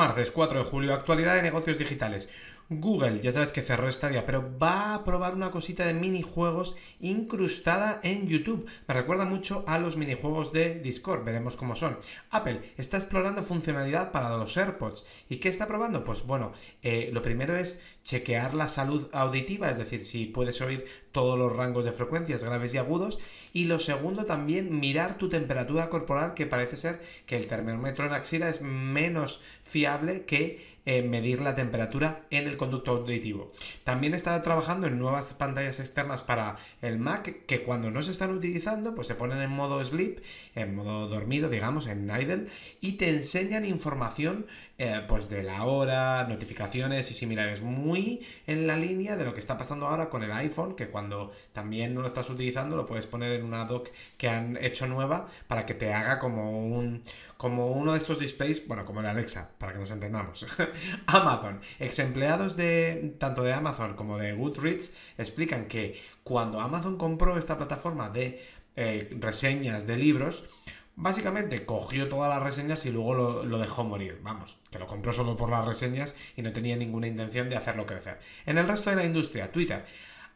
Martes 4 de julio, actualidad de negocios digitales. Google, ya sabes que cerró Stadia, pero va a probar una cosita de minijuegos incrustada en YouTube. Me recuerda mucho a los minijuegos de Discord, veremos cómo son. Apple está explorando funcionalidad para los AirPods. ¿Y qué está probando? Pues bueno, eh, lo primero es chequear la salud auditiva, es decir, si puedes oír todos los rangos de frecuencias graves y agudos. Y lo segundo también, mirar tu temperatura corporal, que parece ser que el termómetro en axila es menos fiable que eh, medir la temperatura en el conducto auditivo. También está trabajando en nuevas pantallas externas para el Mac que cuando no se están utilizando pues se ponen en modo sleep, en modo dormido digamos, en idle y te enseñan información eh, pues de la hora, notificaciones y similares. Muy en la línea de lo que está pasando ahora con el iPhone, que cuando también no lo estás utilizando lo puedes poner en una dock que han hecho nueva para que te haga como un como uno de estos displays, bueno, como el Alexa, para que nos entendamos. Amazon, ex empleados de tanto de Amazon como de Goodreads explican que cuando Amazon compró esta plataforma de eh, reseñas de libros, Básicamente cogió todas las reseñas y luego lo, dejó morir. Vamos, que lo compró solo por las reseñas y no tenía ninguna intención de hacerlo crecer. En el resto de la industria, Twitter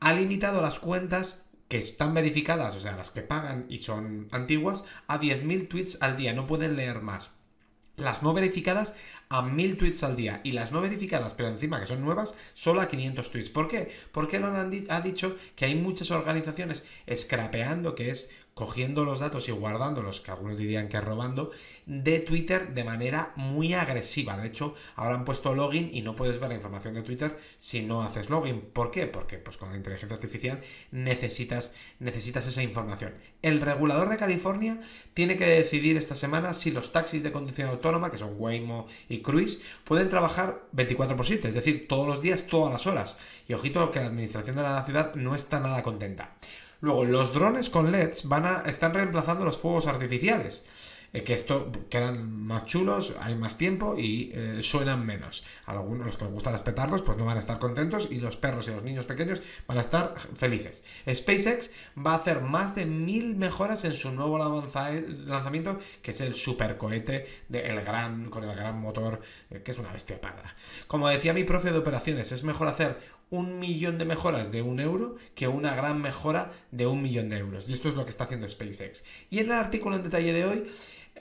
ha limitado las cuentas que están verificadas, o sea, las que pagan y son antiguas, a 10.000 tweets al día. No pueden leer más. Las no verificadas a 1000 tweets al día y las no verificadas, pero encima que son nuevas, solo a 500 tweets. ¿Por qué? Porque Elon ha dicho que hay muchas organizaciones scrapeando, que es cogiendo los datos y guardándolos, que algunos dirían que robando, de Twitter de manera muy agresiva. De hecho, ahora han puesto login y no puedes ver la información de Twitter si no haces login. ¿Por qué? Porque pues, con la inteligencia artificial necesitas, necesitas esa información. El regulador de California tiene que decidir esta semana si los taxis de conducción autónoma, que son Waymo Cruise, pueden trabajar 24 por 7, es decir, todos los días, todas las horas. Y ojito que la administración de la ciudad no está nada contenta. Luego, los drones con LEDs van a, están reemplazando los fuegos artificiales. Eh, que esto quedan más chulos, hay más tiempo y eh, suenan menos. Algunos, los que les gustan los pues no van a estar contentos y los perros y los niños pequeños van a estar felices. SpaceX va a hacer más de mil mejoras en su nuevo lanzamiento, que es el supercohete de el gran, con el gran motor, eh, que es una bestia parda. Como decía mi profe de operaciones, es mejor hacer un millón de mejoras de un euro que una gran mejora de un millón de euros. Y esto es lo que está haciendo SpaceX. Y en el artículo en detalle de hoy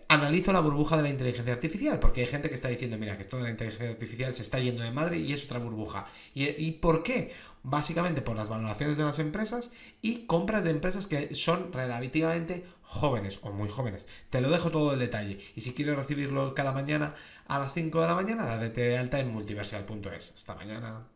analizo la burbuja de la inteligencia artificial, porque hay gente que está diciendo, mira, que toda la inteligencia artificial se está yendo de madre y es otra burbuja. ¿Y, por qué? Básicamente por las valoraciones de las empresas y compras de empresas que son relativamente jóvenes o muy jóvenes. Te lo dejo todo el detalle. Y si quieres recibirlo cada mañana a las 5 de la mañana, date de alta en multiversal.es. Hasta mañana.